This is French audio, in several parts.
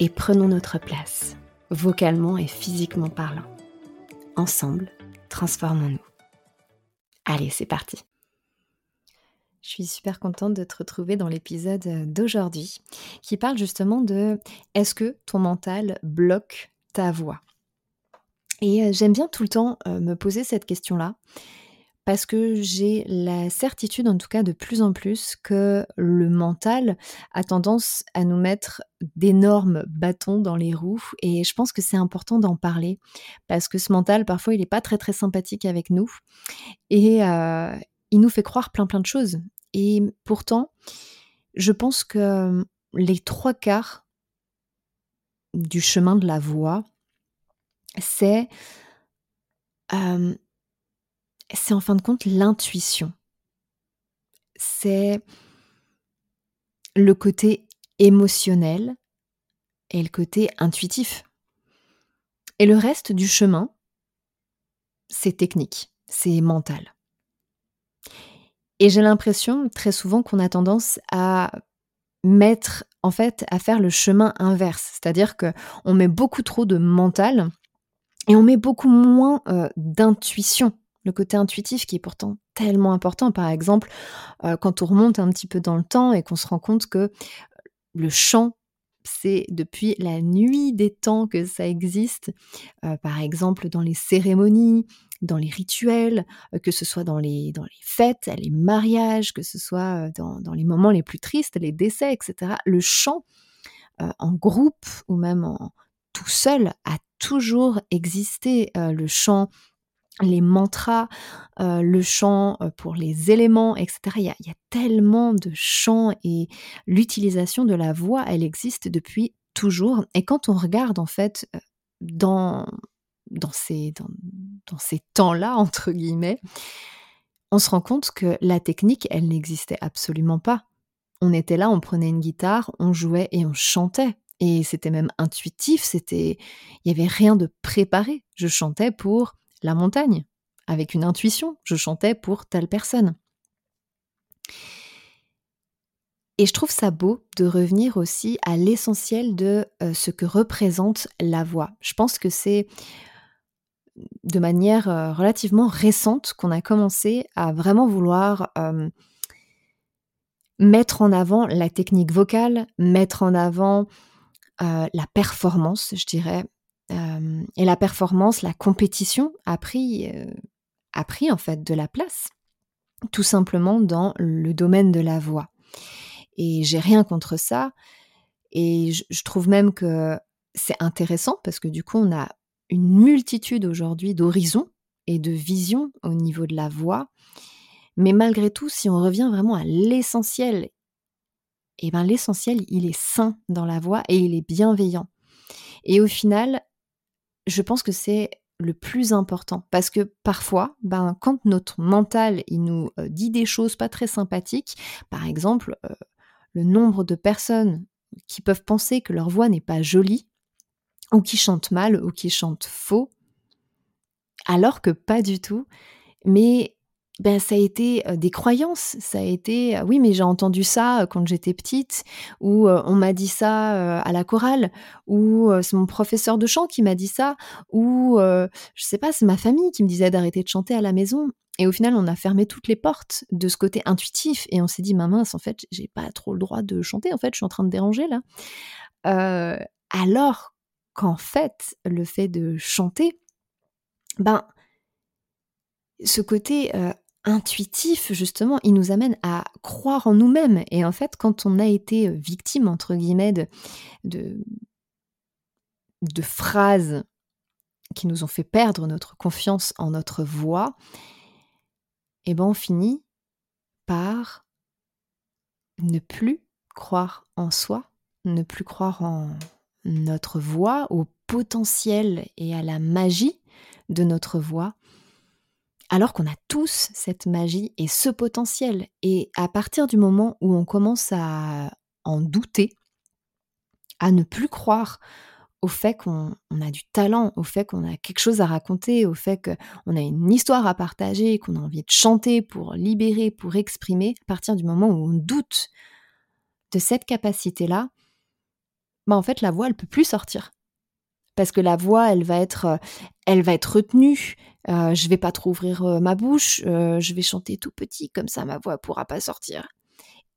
et prenons notre place, vocalement et physiquement parlant. Ensemble, transformons-nous. Allez, c'est parti. Je suis super contente de te retrouver dans l'épisode d'aujourd'hui qui parle justement de est-ce que ton mental bloque ta voix? Et euh, j'aime bien tout le temps euh, me poser cette question-là parce que j'ai la certitude, en tout cas de plus en plus, que le mental a tendance à nous mettre d'énormes bâtons dans les roues et je pense que c'est important d'en parler parce que ce mental, parfois, il n'est pas très très sympathique avec nous et euh, il nous fait croire plein plein de choses. Et pourtant, je pense que les trois quarts du chemin de la voie, c'est euh, c'est en fin de compte l'intuition. C'est le côté émotionnel et le côté intuitif. Et le reste du chemin, c'est technique, c'est mental. Et j'ai l'impression très souvent qu'on a tendance à mettre, en fait, à faire le chemin inverse. C'est-à-dire qu'on met beaucoup trop de mental et on met beaucoup moins euh, d'intuition le côté intuitif qui est pourtant tellement important. Par exemple, euh, quand on remonte un petit peu dans le temps et qu'on se rend compte que le chant, c'est depuis la nuit des temps que ça existe, euh, par exemple dans les cérémonies, dans les rituels, euh, que ce soit dans les, dans les fêtes, les mariages, que ce soit dans, dans, les moments les plus tristes, les décès, etc. Le chant en groupe ou même en, tout seul a toujours existé. le chant les mantras, euh, le chant euh, pour les éléments, etc. Il y, a, tellement de chants et l'utilisation de la voix, elle existe depuis toujours. Et quand on regarde en fait euh, dans, dans ces, dans ces temps-là, entre guillemets, on se rend compte que la technique, elle n'existait absolument pas. On était là, on prenait une guitare, on jouait et on chantait. Et c'était même intuitif, c'était, il n'y avait rien de préparé. Je chantais pour la montagne, avec une intuition, je chantais pour telle personne. Et je trouve ça beau de revenir aussi à l'essentiel de euh, ce que représente la voix. Je pense que c'est de manière euh, relativement récente qu'on a commencé à vraiment vouloir euh, mettre en avant la technique vocale, mettre en avant la performance, je dirais, et la performance, la compétition a pris, a pris en fait de la place, tout simplement dans le domaine de la voix. Et j'ai rien contre ça. Et je, trouve même que c'est intéressant parce que du coup, on a une multitude aujourd'hui d'horizons et de visions au niveau de la voix. Mais malgré tout, si on revient vraiment à l'essentiel, eh ben l'essentiel, il est sain dans la voix et il est bienveillant. Et au final, je pense que c'est le plus important parce que parfois, ben, quand notre mental il nous euh, dit des choses pas très sympathiques, par exemple, euh, le nombre de personnes qui peuvent penser que leur voix n'est pas jolie, ou qui chantent mal, ou qui chantent faux, alors que pas du tout. Mais ben, ça a été des croyances, ça a été oui mais j'ai entendu ça quand j'étais petite ou on m'a dit ça à la chorale ou c'est mon professeur de chant qui m'a dit ça ou je sais pas c'est ma famille qui me disait d'arrêter de chanter à la maison. Et au final on a fermé toutes les portes de ce côté intuitif et on s'est dit ma mince en fait j'ai pas trop le droit de chanter en fait je suis en train de déranger là alors qu'en fait, le fait de chanter, ben, ce côté euh, intuitif, justement, il nous amène à croire en nous-mêmes. Et en fait, quand on a été victime, entre guillemets, de, phrases qui nous ont fait perdre notre confiance en notre voix, eh ben on finit par ne plus croire en soi, ne plus croire en notre voix, au potentiel et à la magie de notre voix, alors qu'on a tous cette magie et ce potentiel. Et à partir du moment où on commence à en douter, à ne plus croire au fait qu'on a du talent, au fait qu'on a quelque chose à raconter, au fait qu'on a une histoire à partager, qu'on a envie de chanter pour libérer, pour exprimer, à partir du moment où on doute de cette capacité-là, bah en fait la voix elle peut plus sortir parce que la voix elle va être elle va être retenue euh, je vais pas trop ouvrir euh, ma bouche euh, je vais chanter tout petit comme ça ma voix pourra pas sortir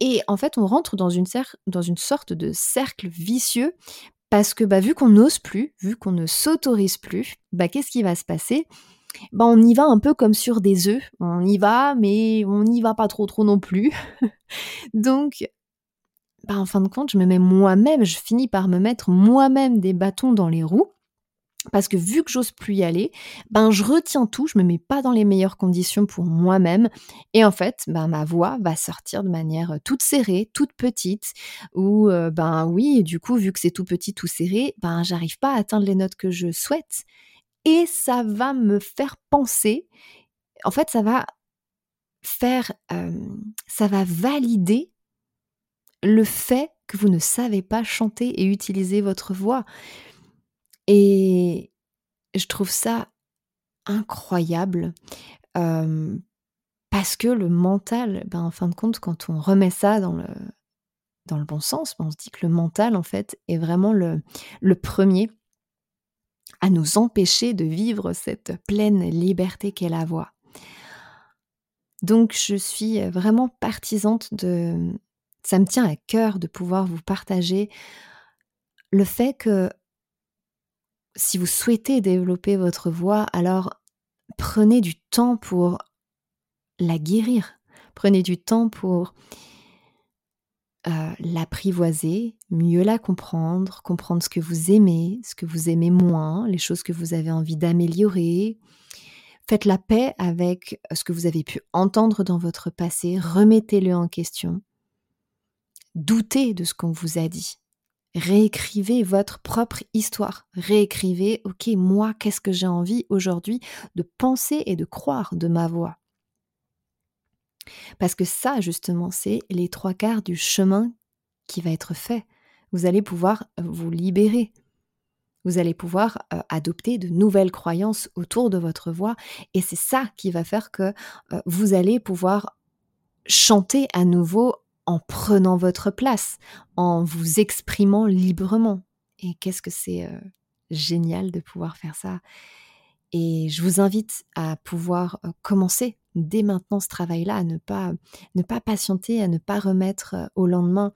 et en fait on rentre dans une, sorte de cercle vicieux parce que bah, vu qu'on n'ose plus, vu qu'on ne s'autorise plus, bah, qu'est-ce qui va se passer? Bah, On y va un peu comme sur des œufs. On y va, mais on n'y va pas trop trop non plus. Donc, en fin de compte, je me mets moi-même, je finis par me mettre moi-même des bâtons dans les roues parce que vu que j'ose plus y aller, ben je retiens tout, je me mets pas dans les meilleures conditions pour moi-même. Et en fait, ben ma voix va sortir de manière euh, toute serrée, toute petite. Ou euh, ben oui, du coup vu que c'est tout petit, tout serré, ben j'arrive pas à atteindre les notes que je souhaite. Et ça va me faire penser en fait, ça va faire euh, ça va valider le fait que vous ne savez pas chanter et utiliser votre voix. Et je trouve ça incroyable parce que le mental, ben, en fin de compte, quand on remet ça dans le, bon sens, ben, on se dit que le mental, en fait, est vraiment le, le premier à nous empêcher de vivre cette pleine liberté qu'est la voix. Donc je suis vraiment partisante de... Ça me tient à cœur de pouvoir vous partager le fait que si vous souhaitez développer votre voix, alors prenez du temps pour la guérir. Prenez du temps pour euh, l'apprivoiser, mieux la comprendre, comprendre ce que vous aimez, ce que vous aimez moins, les choses que vous avez envie d'améliorer. Faites la paix avec ce que vous avez pu entendre dans votre passé, remettez-le en question. Doutez de ce qu'on vous a dit réécrivez votre propre histoire. Réécrivez, ok, moi, qu'est-ce que j'ai envie aujourd'hui de penser et de croire de ma voix? Parce que ça, justement, c'est les trois quarts du chemin qui va être fait. Vous allez pouvoir euh, vous libérer. Vous allez pouvoir euh, adopter de nouvelles croyances autour de votre voix. Et c'est ça qui va faire que euh, vous allez pouvoir chanter à nouveau en prenant votre place, en vous exprimant librement. Et qu'est-ce que c'est euh, génial de pouvoir faire ça. Et je vous invite à pouvoir euh, commencer dès maintenant ce travail-là, à ne pas, patienter, à ne pas remettre euh, au lendemain.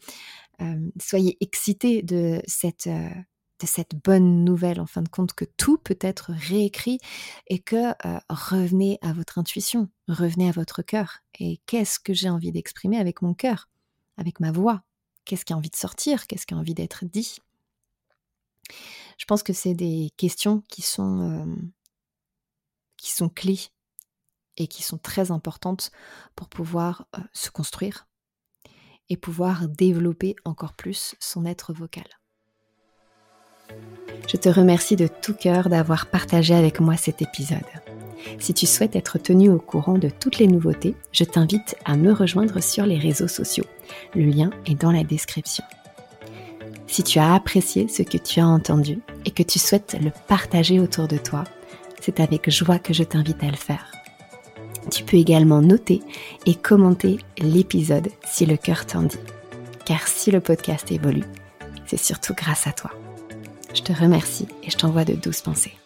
soyez excités de cette, de cette bonne nouvelle, en fin de compte, que tout peut être réécrit et que revenez à votre intuition, revenez à votre cœur. Et qu'est-ce que j'ai envie d'exprimer avec mon cœur? Avec ma voix Qu'est-ce qui a envie de sortir? Qu'est-ce qui a envie d'être dit? Je pense que c'est des questions qui sont, euh, clés et qui sont très importantes pour pouvoir euh, se construire et pouvoir développer encore plus son être vocal. Je te remercie de tout cœur d'avoir partagé avec moi cet épisode. Si tu souhaites être tenu au courant de toutes les nouveautés, je t'invite à me rejoindre sur les réseaux sociaux. Le lien est dans la description. Si tu as apprécié ce que tu as entendu et que tu souhaites le partager autour de toi, c'est avec joie que je t'invite à le faire. Tu peux également noter et commenter l'épisode si le cœur t'en dit. Car si le podcast évolue, c'est surtout grâce à toi. Je te remercie et je t'envoie de douces pensées.